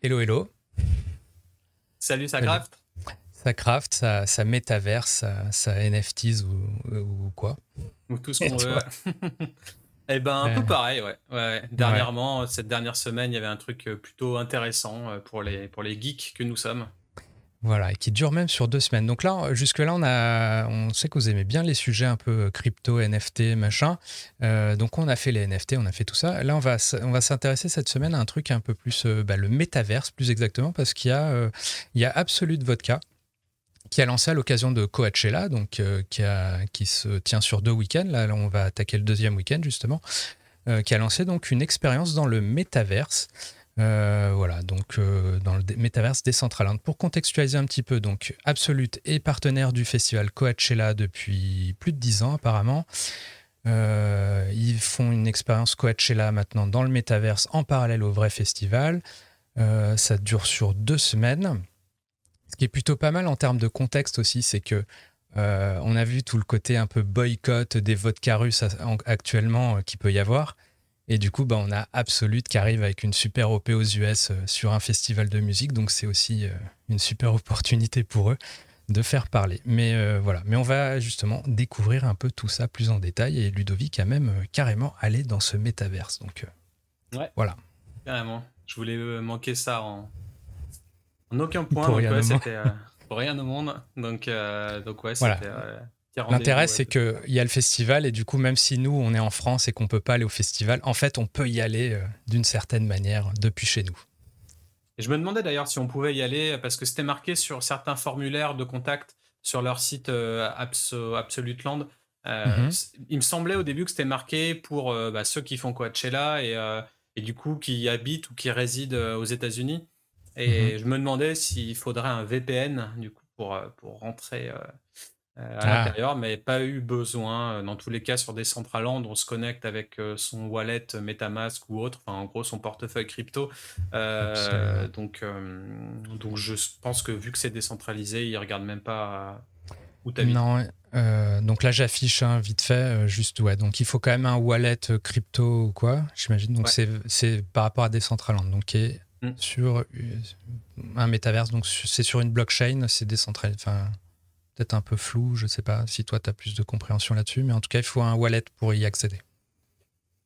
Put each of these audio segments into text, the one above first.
Hello, hello. Salut, ça craft? Ça craft, ça, ça métaverse, ça, NFTs ou, quoi? Ou tout ce qu'on veut. Eh ben, un peu pareil, ouais. Dernièrement, cette dernière semaine, il y avait un truc euh, plutôt intéressant euh, pour les, pour les geeks que nous sommes. Voilà, et qui dure même sur deux semaines. Donc là, jusque-là, on, sait que vous aimez bien les sujets un peu euh, crypto, NFT, machin. Euh, donc on a fait les NFT, on a fait tout ça. Là, on va, on va s'intéresser cette semaine à un truc un peu plus, euh, bah, le métaverse, plus exactement, parce qu'il y a, y a Absolute Vodka qui a lancé à l'occasion de Coachella, donc qui se tient sur deux week-ends. Là, là, on va attaquer le deuxième week-end, justement. qui a lancé donc une expérience dans le métaverse. Euh, voilà, donc euh, dans le métaverse Decentraland. Pour contextualiser un petit peu, donc Absolute est partenaire du festival Coachella depuis plus de 10 ans apparemment. Euh, ils font une expérience Coachella maintenant dans le métaverse en parallèle au vrai festival. ça dure sur deux semaines. Ce qui est plutôt pas mal en termes de contexte aussi, c'est que on a vu tout le côté un peu boycott des vodka russes actuellement qui peut y avoir. Et du coup, bah, on a Absolute qui arrive avec une super OP aux US euh, sur un festival de musique. Donc, c'est aussi euh, une super opportunité pour eux de faire parler. Mais euh, voilà, mais on va justement découvrir un peu tout ça plus en détail. Et Ludovic a même carrément allé dans ce métaverse. Donc, ouais, voilà. Carrément. Je voulais manquer ça en, en aucun point. Pour, rien, ouais, pour rien au monde. Donc, donc ouais, c'était. L'intérêt, c'est qu'il y a le festival et du coup, même si nous, on est en France et qu'on ne peut pas aller au festival, en fait, on peut y aller euh, d'une certaine manière depuis chez nous. Et je me demandais d'ailleurs si on pouvait y aller parce que c'était marqué sur certains formulaires de contact sur leur site euh, Absolute Land. Euh, mhm. Il me semblait au début que c'était marqué pour bah, ceux qui font Coachella et, et du coup qui habitent ou qui résident aux États-Unis. Et mhm. je me demandais s'il faudrait un VPN du coup pour, pour rentrer euh, à ah. l'intérieur, mais pas eu besoin. Euh, dans tous les cas, sur des Decentraland, on se connecte avec euh, son wallet MetaMask ou autre, enfin, en gros son portefeuille crypto. donc, donc je pense que vu que c'est décentralisé, ils regardent même pas où tu Non, donc là j'affiche hein, vite fait, juste ouais. Donc il faut quand même un wallet crypto ou quoi, j'imagine. Donc c'est par rapport à Decentraland, donc qui est mm. sur un métaverse, donc c'est sur une blockchain, c'est décentralisé. Enfin, peut-être un peu flou. Je ne sais pas si toi, tu as plus de compréhension là-dessus, mais en tout cas, il faut un wallet pour y accéder.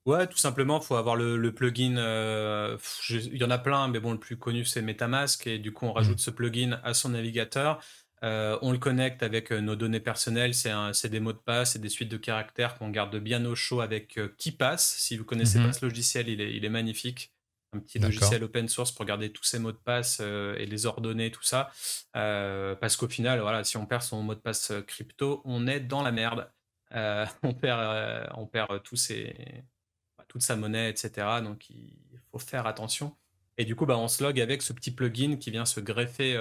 Ouais, tout simplement, il faut avoir le, plugin. Euh, il y en a plein, mais bon, le plus connu, c'est Metamask. Et du coup, on rajoute mm. ce plugin à son navigateur. Euh, on le connecte avec euh, nos données personnelles. C'est des mots de passe et des suites de caractères qu'on garde bien au chaud avec KeePass. Si vous connaissez mm-hmm. pas ce logiciel, il est, il est magnifique un petit logiciel open source pour garder tous ses mots de passe euh, et les ordonner, tout ça. Euh, parce qu'au final, voilà, si on perd son mot de passe euh, crypto, on est dans la merde. on perd, on perd tous ses, bah, toute sa monnaie, etc. Donc il faut faire attention. Et du coup, bah, on se log avec ce petit plugin qui vient se greffer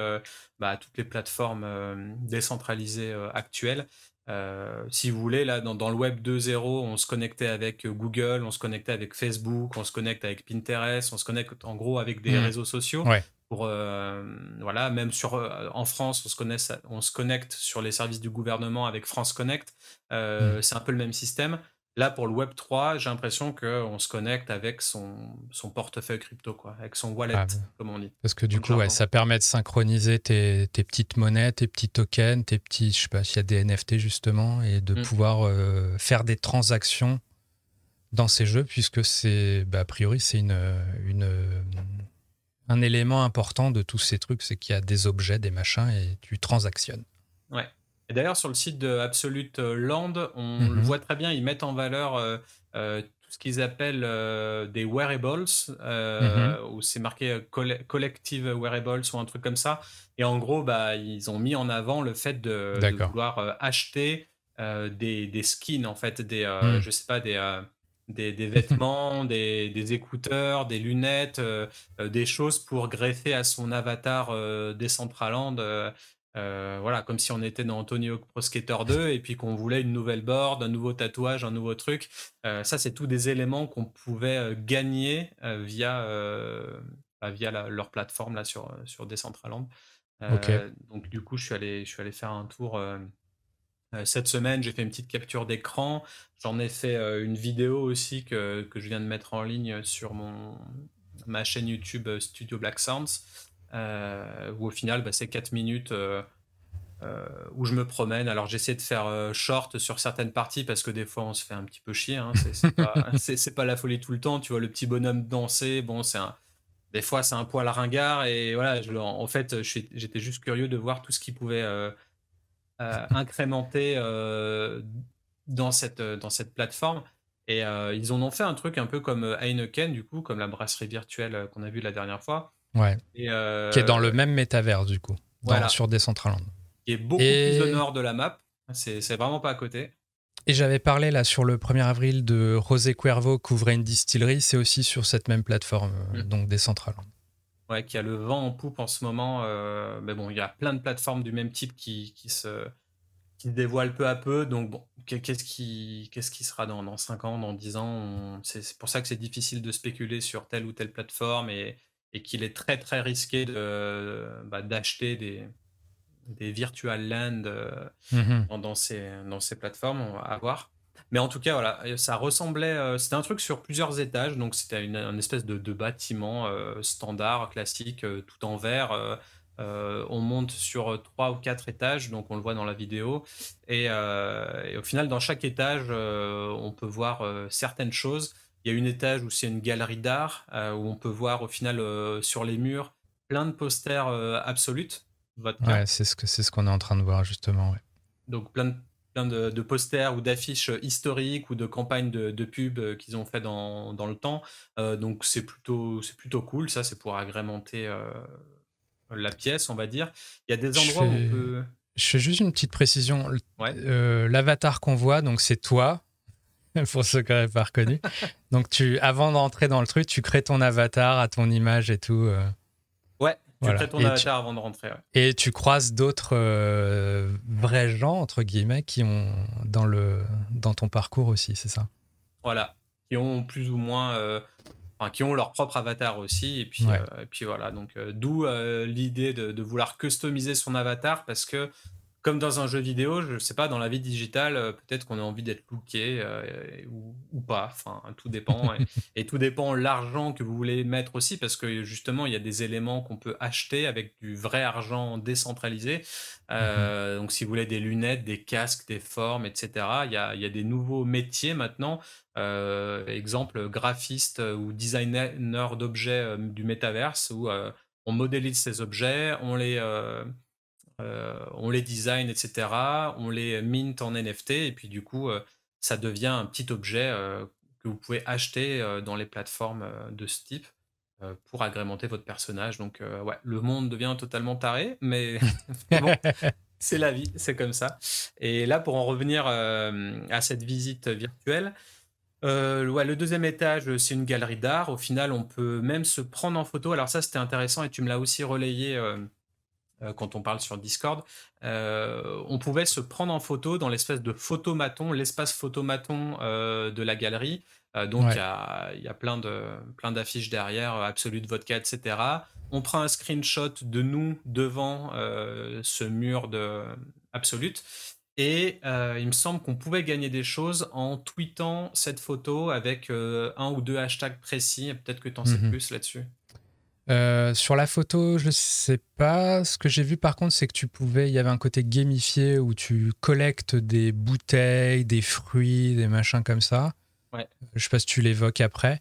bah, à toutes les plateformes décentralisées actuelles. Euh, si vous voulez, là, dans, le web 2.0, on se connectait avec euh, Google, on se connectait avec Facebook, on se connecte avec Pinterest, on se connecte en gros avec des mmh. réseaux sociaux. Pour, euh, voilà, même sur, en France, on se, connecte, on se connecte sur les services du gouvernement avec France Connect. Mmh. C'est un peu le même système. Là, pour le Web 3, j'ai l'impression qu'on se connecte avec son, son portefeuille crypto, quoi, avec son wallet, ah comme on dit. Parce que du coup, ouais, ça permet de synchroniser tes, tes, petites monnaies, tes petits tokens, tes petits, je sais pas s'il y a des NFT justement, et de mm. pouvoir euh, faire des transactions dans ces jeux, puisque c'est, bah, a priori, c'est une, une, un élément important de tous ces trucs, c'est qu'il y a des objets, des machins, et tu transactionnes. Ouais d'ailleurs, sur le site de Absolute Land, on le mhm. voit très bien, ils mettent en valeur euh, euh, tout ce qu'ils appellent euh, des wearables, mhm. où c'est marqué collective wearables ou un truc comme ça. Et en gros, bah, ils ont mis en avant le fait de, vouloir acheter des, skins, en fait, des, mhm. je sais pas, des. Des, vêtements, des, écouteurs, des lunettes, des choses pour greffer à son avatar Decentraland euh, voilà, comme si on était dans Antonio Pro Skater 2 et puis qu'on voulait une nouvelle board, un nouveau tatouage, un nouveau truc. Euh, ça, c'est tous des éléments qu'on pouvait euh, gagner via, bah, via leur plateforme là, sur, sur Decentraland. Donc, du coup, je suis allé, je suis allé faire un tour. cette semaine, j'ai fait une petite capture d'écran. J'en ai fait une vidéo aussi que, que, je viens de mettre en ligne sur mon, ma chaîne YouTube Studio Black Sounds, où au final, bah, c'est 4 minutes où je me promène. Alors j'essaie de faire short sur certaines parties parce que des fois on se fait un petit peu chier. Hein. C'est pas, pas, la folie tout le temps. Tu vois le petit bonhomme danser. Bon, c'est un des fois c'est un poil ringard et voilà je, en fait j'étais juste curieux de voir tout ce qui pouvait euh, euh, incrémenter euh, dans cette dans cette plateforme et ils en ont fait un truc un peu comme Heineken du coup comme la brasserie virtuelle qu'on a vu la dernière fois ouais qui est dans le même métavers du coup dans, sur Decentraland qui est beaucoup plus au nord de la map c'est vraiment pas à côté et j'avais parlé là sur le 1er avril de Rosé Cuervo qui ouvrait une distillerie, c'est aussi sur cette même plateforme, euh, mm. donc des centrales. Ouais, qui a le vent en poupe en ce moment. Euh, mais bon, il y a plein de plateformes du même type qui, qui se, qui dévoilent peu à peu. Donc bon, qu'est-ce qui, qu'est-ce qui sera dans, dans 5 ans, dans 10 ans? C'est pour ça que c'est difficile de spéculer sur telle ou telle plateforme et, et qu'il est très très risqué de, bah, d'acheter des, des virtual land euh, mhm. dans, ces, dans ces plateformes, va avoir. Mais en tout cas, voilà, ça ressemblait. Euh, c'était un truc sur plusieurs étages, donc c'était une, espèce de, bâtiment euh, standard, classique, tout en verre. on monte sur trois ou quatre étages, donc on le voit dans la vidéo. Et, au final, dans chaque étage, on peut voir certaines choses. Il y a une étage où c'est une galerie d'art, où on peut voir au final sur les murs plein de posters absolutes Ouais, c'est ce qu'on est en train de voir justement. Donc plein de plein de, posters ou d'affiches historiques ou de campagnes de, de pub euh, qu'ils ont fait dans, dans le temps. Euh, donc c'est plutôt c'est plutôt cool. Ça c'est pour agrémenter euh, la pièce, on va dire. Il y a des endroits où on peut. Je fais juste une petite précision. L'avatar qu'on voit, donc c'est toi, pour ceux qui n'auraient pas reconnu. donc tu, avant d'entrer dans le truc, tu crées ton avatar à ton image et tout. Ouais, tu ton avatar avant de rentrer. Et tu croises d'autres euh, vrais gens, entre guillemets, qui ont dans, le, dans ton parcours aussi, c'est ça? Voilà, qui ont plus ou moins. Euh, enfin, qui ont leur propre avatar aussi. Et puis, euh, et puis voilà, donc d'où l'idée de, de, vouloir customiser son avatar parce que comme dans un jeu vidéo, je sais pas, dans la vie digitale, euh, peut-être qu'on a envie d'être looké euh, ou, pas. Enfin, tout dépend. et, tout dépend l'argent que vous voulez mettre aussi, parce que justement, il y a des éléments qu'on peut acheter avec du vrai argent décentralisé. Euh, mhm. Donc, si vous voulez des lunettes, des casques, des formes, etc., il y a, il y a des nouveaux métiers maintenant. exemple, graphiste ou designer d'objets du métaverse, où on modélise ces objets, on les on les design, etc. On les mint en NFT et puis du coup, euh, ça devient un petit objet euh, que vous pouvez acheter dans les plateformes de ce type pour agrémenter votre personnage. Donc, ouais, le monde devient totalement taré, mais bon, c'est la vie, c'est comme ça. Et là, pour en revenir à cette visite virtuelle, ouais, le deuxième étage, c'est une galerie d'art. Au final, on peut même se prendre en photo. Alors ça, c'était intéressant et tu me l'as aussi relayé euh, quand on parle sur Discord, euh, on pouvait se prendre en photo dans l'espèce de photomaton, l'espace photomaton euh, de la galerie. donc il y, a, plein de plein d'affiches derrière, Absolute Vodka, etc. On prend un screenshot de nous devant ce mur de Absolute. Et il me semble qu'on pouvait gagner des choses en tweetant cette photo avec un ou deux hashtags précis. Peut-être que tu en sais mhm. plus là-dessus. Euh, sur la photo, je sais pas. Ce que j'ai vu par contre, c'est que tu pouvais, il y avait un côté gamifié où tu collectes des bouteilles, des fruits, des machins comme ça. Ouais. Je sais pas si tu l'évoques après.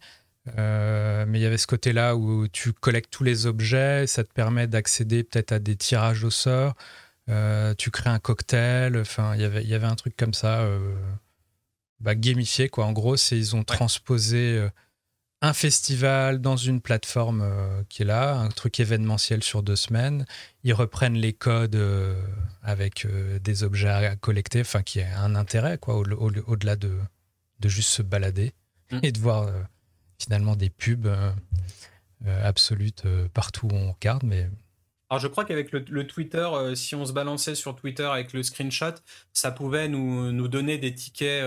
Euh, mais il y avait ce côté-là où tu collectes tous les objets, ça te permet d'accéder peut-être à des tirages au sort. Euh, tu crées un cocktail. Enfin, il y avait, il y avait un truc comme ça, bah, gamifié quoi. En gros, c'est ils ont transposé un festival dans une plateforme euh, qui est là, un truc événementiel sur deux semaines. Ils reprennent les codes euh, avec euh, des objets à collecter, enfin qui a un intérêt quoi, au-delà de, de juste se balader mm. et de voir finalement des pubs absolutes partout où on regarde. Mais alors je crois qu'avec le, Twitter, si on se balançait sur Twitter avec le screenshot, ça pouvait nous, nous donner des tickets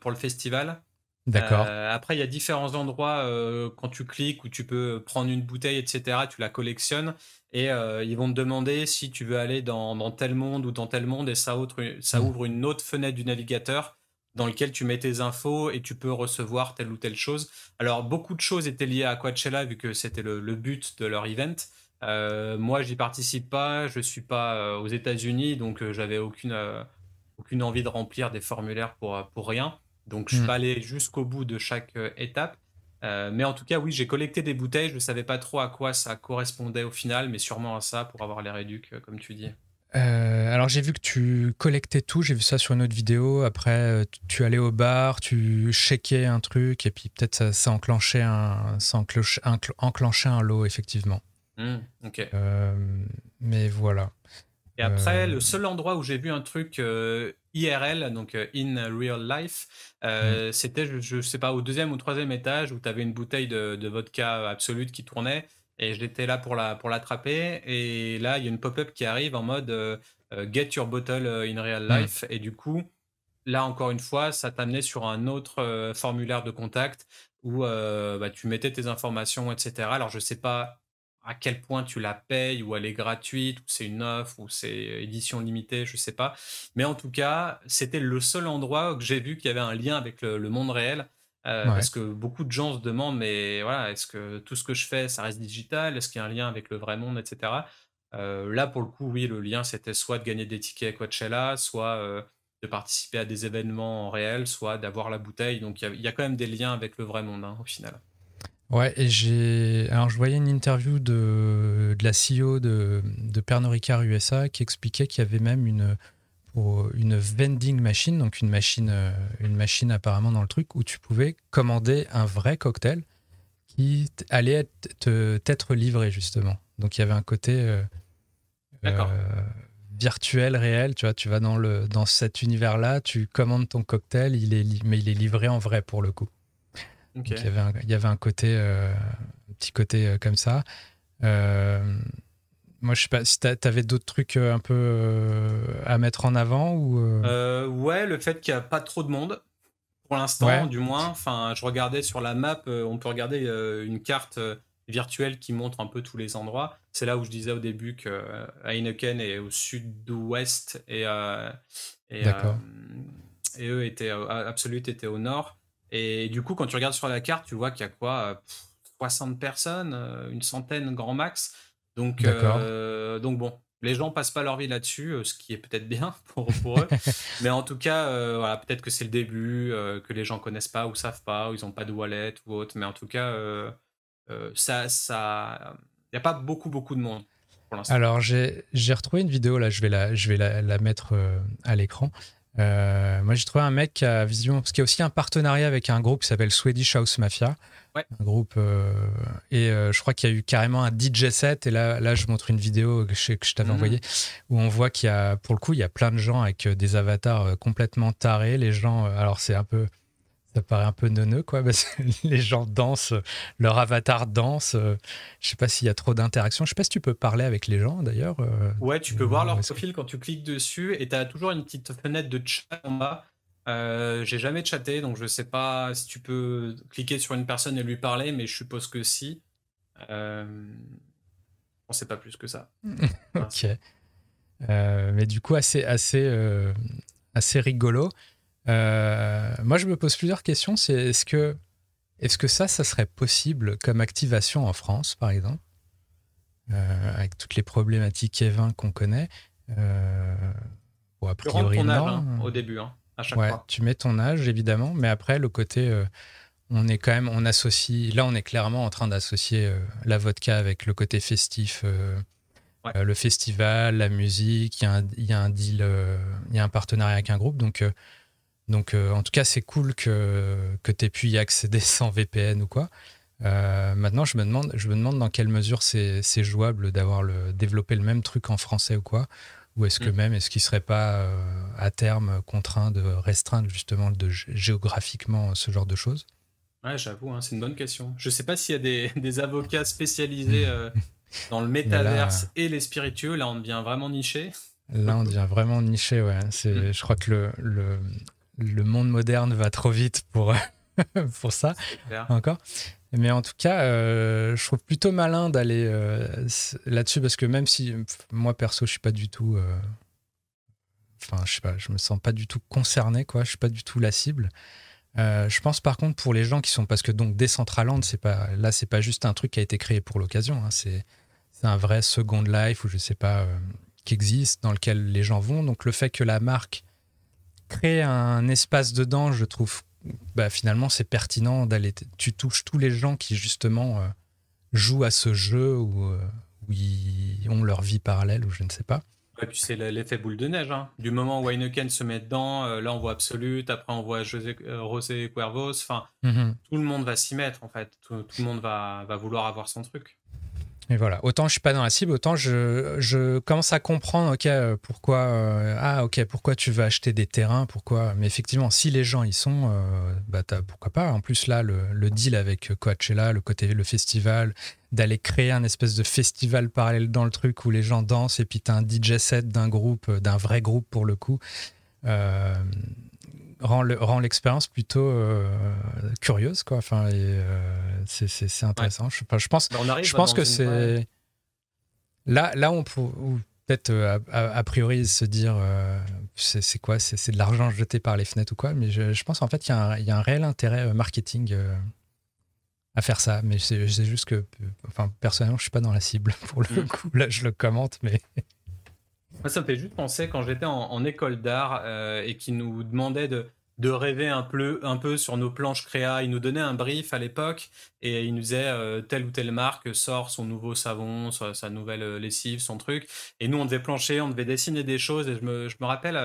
pour le festival. D'accord. Euh, après, il y a différents endroits euh, quand tu cliques où tu peux prendre une bouteille, etc. Tu la collectionnes et euh, ils vont te demander si tu veux aller dans, tel monde ou dans tel monde et ça, ça mmh. ouvre une autre fenêtre du navigateur dans lequel tu mets tes infos et tu peux recevoir telle ou telle chose. Alors, beaucoup de choses étaient liées à Coachella vu que c'était le, but de leur event. Moi, j'y participe pas, je suis pas aux États-Unis, donc j'avais aucune, aucune envie de remplir des formulaires pour, pour rien. Donc, je suis mm. pas allé jusqu'au bout de chaque étape. mais en tout cas, oui, j'ai collecté des bouteilles. Je ne savais pas trop à quoi ça correspondait au final, mais sûrement à ça pour avoir les réducs, comme tu dis. Euh, alors j'ai vu que tu collectais tout, j'ai vu ça sur une autre vidéo. Après, euh, tu allais au bar, tu checkais un truc et puis peut-être ça, enclenchait un, ça enclenchait un lot effectivement. Mmh, ok. Euh, mais voilà. Et après, le seul endroit où j'ai vu un truc IRL, donc in real life, mmh. c'était, je, ne sais pas, au deuxième ou troisième étage où tu avais une bouteille de, de vodka absolute qui tournait et j'étais là pour la pour l'attraper et là il y a une pop-up qui arrive en mode euh, euh, get your bottle euh, in real hmm. life et du coup là encore une fois ça t'amenait sur un autre formulaire de contact où bah, tu mettais tes informations etc alors je sais pas à quel point tu la payes ou elle est gratuite ou c'est une offre ou c'est édition limitée je sais pas mais en tout cas c'était le seul endroit que j'ai vu qu'il y avait un lien avec le monde réel euh, parce que beaucoup de gens se demandent, mais voilà, est-ce que tout ce que je fais, ça reste digital? Est-ce qu'il y a un lien avec le vrai monde, etc. Euh, là, pour le coup, oui, le lien, c'était soit de gagner des tickets à Coachella, soit euh, de participer à des événements en réel, soit d'avoir la bouteille. Donc, il y, a quand même des liens avec le vrai monde, hein, au final. Ouais, et j'ai. Alors, je voyais une interview de, de la CEO de, de Pernod Ricard USA qui expliquait qu'il y avait même une une vending machine, donc une machine, euh, une machine apparemment dans le truc où tu pouvais commander un vrai cocktail qui allait t'être livré justement. Donc il y avait un côté euh, euh, virtuel, réel. Tu vois, tu vas dans, le, dans cet univers-là, tu commandes ton cocktail, il est, mais il est livré en vrai pour le coup. Il, y avait un, il y avait un côté, un petit côté comme ça. Moi, je sais pas si tu avais d'autres trucs euh, un peu euh, à mettre en avant ou. Euh? ouais, le fait qu'il n'y a pas trop de monde pour l'instant, du moins. Enfin, je regardais sur la map, on peut regarder une carte virtuelle qui montre un peu tous les endroits. C'est là où je disais au début que Heineken est au sud-ouest et, et, et, eux étaient Absolute était au nord. Et du coup, quand tu regardes sur la carte, tu vois qu'il y a quoi 60 personnes, une centaine grand max. Donc, euh, donc bon, les gens passent pas leur vie là-dessus, euh, ce qui est peut-être bien pour, pour eux. Mais en tout cas, euh, voilà, peut-être que c'est le début, que les gens connaissent pas ou savent pas, ou ils ont pas de wallet ou autre. Mais en tout cas, ça, ça, il n'y a pas beaucoup, beaucoup de monde. Pour Alors j'ai retrouvé une vidéo là, je vais la, je vais la, la mettre à l'écran. Moi j'ai trouvé un mec qui a vision, parce qu'il y a aussi un partenariat avec un groupe qui s'appelle Swedish House Mafia. Un groupe. Euh, et euh, je crois qu'il y a eu carrément un DJ set. Et là, là je montre une vidéo que je, t'avais mhm. envoyée où on voit qu'il y a, pour le coup, il y a plein de gens avec euh, des avatars complètement tarés. Les gens, alors c'est un peu. Ça paraît un peu neuneux, quoi, parce que les gens dansent, leur avatar danse. Je sais pas s'il y a trop d'interactions. Je sais pas si tu peux parler avec les gens, d'ailleurs. Ouais, tu peux voir leur profil quand tu cliques dessus et tu as toujours une petite fenêtre de chat en bas euh, j'ai jamais chatté, donc je sais pas si tu peux cliquer sur une personne et lui parler, mais je suppose que si. Euh, on sait pas plus que ça. ok. Euh, mais du coup, assez, assez, assez rigolo. Moi, je me pose plusieurs questions. C'est est-ce que, est-ce que ça, ça serait possible comme activation en France, par exemple, avec toutes les problématiques Kevin qu'on connaît bon, a priori, non. Hein, au début. Hein ouais, Tu mets ton âge, évidemment, mais après, le côté, euh, on est quand même, on associe, là, on est clairement en train d'associer euh, la vodka avec le côté festif, euh, le festival, la musique, il y a un deal, il y a un partenariat avec un groupe, donc. Donc, en tout cas, c'est cool que, que tu aies pu y accéder sans VPN ou quoi. maintenant, je me, demande, je me demande dans quelle mesure c'est jouable d'avoir le, développé le même truc en français ou quoi. Ou est-ce que mm. même, est-ce qu'il ne serait pas euh, à terme contraint de restreindre justement de, géographiquement ce genre de choses? Ouais, j'avoue, hein, c'est une bonne question. Je ne sais pas s'il y a des, des avocats spécialisés euh, dans le métaverse et les spiritueux. Là, on devient vraiment niché. Là, on devient vraiment niché, ouais. C'est, mm. Je crois que le, le, le, monde moderne va trop vite pour, pour ça. Encore. Mais en tout cas, euh, je trouve plutôt malin d'aller euh, là-dessus parce que même si moi perso, je suis pas du tout, euh, enfin, je sais pas, je me sens pas du tout concerné, quoi. Je suis pas du tout la cible. Euh, je pense par contre pour les gens qui sont parce que donc Decentraland, c'est pas là, c'est pas juste un truc qui a été créé pour l'occasion. Hein, c'est un vrai Second Life ou je sais pas euh, qui existe dans lequel les gens vont. Donc le fait que la marque crée un espace dedans, je trouve bah, finalement c'est pertinent d'aller. Tu touches tous les gens qui justement euh, jouent à ce jeu ou, ou ils ont leur vie parallèle ou je ne sais pas. Et puis c'est l'effet boule de neige. Hein. Du moment où Heineken se met dedans, euh, là on voit Absolute, après on voit José, euh, Rosé Cuervos. Enfin, mm-hmm. tout le monde va s'y mettre en fait. Tout, le monde va, va, vouloir avoir son truc. Et voilà. Autant je suis pas dans la cible, autant je, commence à comprendre. Ok, euh, pourquoi Ah, ok, pourquoi tu veux acheter des terrains Pourquoi Mais effectivement, si les gens y sont, bah pourquoi pas. En plus là, le, deal avec Coachella, le côté le festival, d'aller créer un espèce de festival parallèle dans le truc où les gens dansent et puis as un DJ set d'un groupe, euh, d'un vrai groupe pour le coup, euh, rend l'expérience plutôt euh, curieuse. Quoi. Enfin, c'est intéressant. Je, je, pense, bah, je pense que c'est. Là, là, on peut peut-être a, priori se dire c'est quoi C'est de l'argent jeté par les fenêtres ou quoi, mais je, je pense en fait qu'il y, y, a un réel intérêt marketing à faire ça. Mais c'est juste que, enfin, personnellement, je suis pas dans la cible pour le mm. coup. Là, je le commente, mais. Moi, ça me fait juste penser quand j'étais en, école d'art euh, et qu'ils nous demandaient de, de rêver un peu, un peu sur nos planches créa. Ils nous donnaient un brief à l'époque et ils nous disaient euh, telle ou telle marque sort son nouveau savon, sa, nouvelle euh, lessive, son truc. Et nous, on devait plancher, on devait dessiner des choses. Et je me, je me rappelle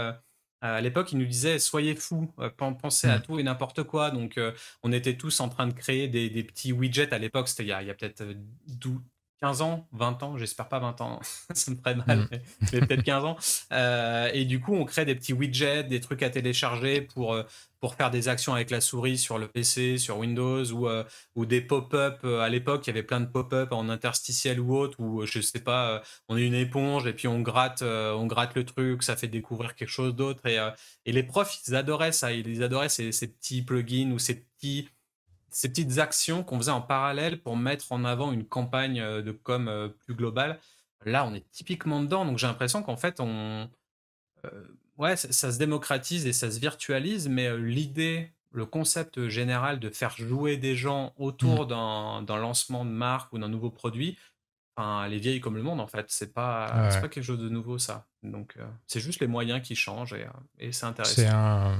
à l'époque, il nous disait soyez fous, pensez à mm. tout et n'importe quoi. Donc, euh, on était tous en train de créer des, petits widgets. À l'époque, c'était il y a, peut-être 15 euh, ans, 20 ans, j'espère pas 20 ans, ça me ferait mal, mm. mais, peut-être 15 ans. et du coup, on crée des petits widgets, des trucs à télécharger pour, pour faire des actions avec la souris sur le PC, sur Windows, ou, euh, ou des pop-up. Euh, à l'époque, il y avait plein de pop-up en interstitiel ou autre, où je sais pas, euh, on est une éponge et puis on gratte, on gratte le truc, ça fait découvrir quelque chose d'autre. Et, et, les profs, ils adoraient ça, ils adoraient ces, ces petits plugins ou ces petits ces petites actions qu'on faisait en parallèle pour mettre en avant une campagne de com plus globale. Là, on est typiquement dedans, donc j'ai l'impression qu'en fait, on, ouais, ça, se démocratise et ça se virtualise, mais l'idée, le concept général de faire jouer des gens autour mmh. d'un lancement de marque ou d'un nouveau produit, enfin, elle est vieille comme le monde en fait. C'est pas, pas quelque chose de nouveau ça. Donc c'est juste les moyens qui changent et, c'est intéressant. C'est un,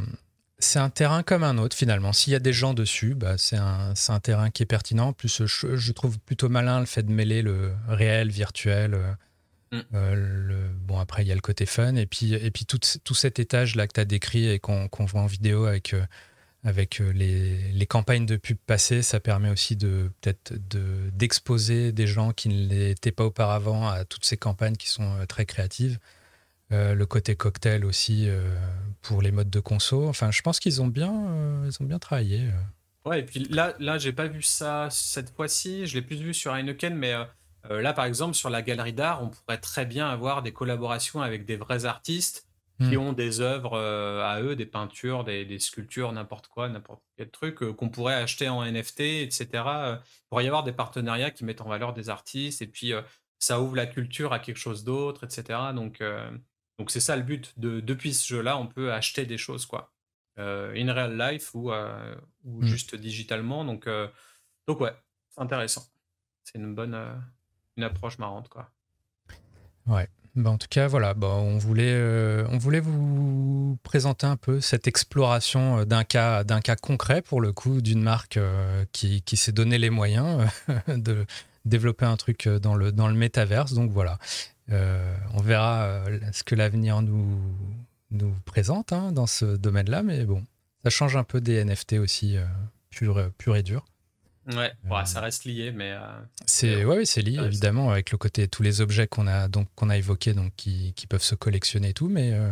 c'est un terrain comme un autre finalement. S'il y a des gens dessus, bah, c'est un, un, terrain qui est pertinent. En plus, je, je, trouve plutôt malin le fait de mêler le réel, virtuel. Mm. Euh, le, bon, après, il y a le côté fun. Et puis, et puis tout, tout cet étage-là que tu as décrit et qu'on voit en vidéo avec, euh, avec euh, les, les, campagnes de pub passées, ça permet aussi de peut-être d'exposer des gens qui ne l'étaient pas auparavant à toutes ces campagnes qui sont très créatives. Le côté cocktail aussi pour les modes de conso. Enfin, je pense qu'ils ont bien, ils ont bien travaillé. Ouais, et puis là, là, j'ai pas vu ça cette fois-ci. Je l'ai plus vu sur Heineken, mais euh, là, par exemple, sur la galerie d'art, on pourrait très bien avoir des collaborations avec des vrais artistes qui hmm. ont des œuvres euh, à eux, des peintures, des, sculptures, n'importe quoi, n'importe quel truc euh, qu'on pourrait acheter en NFT, etc. il pourrait y avoir des partenariats qui mettent en valeur des artistes et puis ça ouvre la culture à quelque chose d'autre, etc. Donc, donc c'est ça le but. De, depuis ce jeu-là, on peut acheter des choses, quoi. in real life ou, ou hmm. juste digitalement. Donc, donc ouais, c'est intéressant. C'est une bonne, une approche marrante, quoi. Ouais. Bah, en tout cas, voilà, bah, on, voulait, euh, on voulait vous présenter un peu cette exploration euh, d'un cas, d'un cas concret, pour le coup, d'une marque euh, qui, qui s'est donné les moyens de développer un truc dans le, dans le métaverse. Donc voilà, on verra ce que l'avenir nous, nous présente hein, dans ce domaine-là, mais bon, ça change un peu des NFT aussi, pur, pur et dur. Ouais, ça reste lié, mais. Euh, c'est ouais, c'est lié évidemment avec le côté tous les objets qu'on a donc qu'on a évoqués donc qui, qui, peuvent se collectionner et tout, mais euh,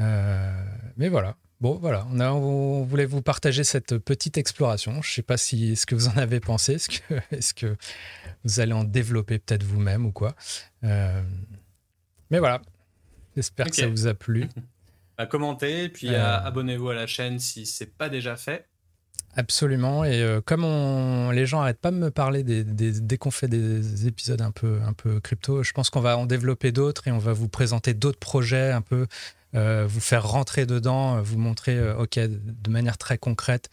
euh, mais voilà. Bon, voilà, on, a, on voulait vous partager cette petite exploration. Je ne sais pas si ce que vous en avez pensé, est-ce que, est que vous allez en développer peut-être vous-même ou quoi? mais voilà, j'espère que ça vous a plu. Bah, commentez, puis abonnez-vous à la chaîne si ce n'est pas déjà fait. Absolument. Et euh, comme on, les gens n'arrêtent pas de me parler des, dès qu'on fait des épisodes un peu, un peu crypto, je pense qu'on va en développer d'autres et on va vous présenter d'autres projets un peu vous faire rentrer dedans, vous montrer, ok, de manière très concrète,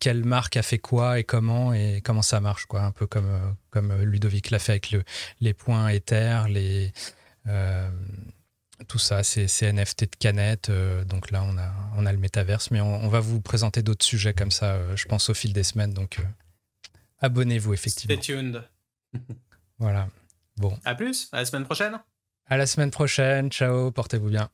quelle marque a fait quoi et comment et comment ça marche, quoi. Un peu comme, comme Ludovic l'a fait avec le, les points Ether, les tout ça, c'est NFT de canettes. donc là, on a, on a le métaverse, mais on, va vous présenter d'autres sujets comme ça, je pense, au fil des semaines. Donc, abonnez-vous, effectivement. Stay tuned. voilà. Bon. À plus, à la semaine prochaine. À la semaine prochaine. Ciao, portez-vous bien.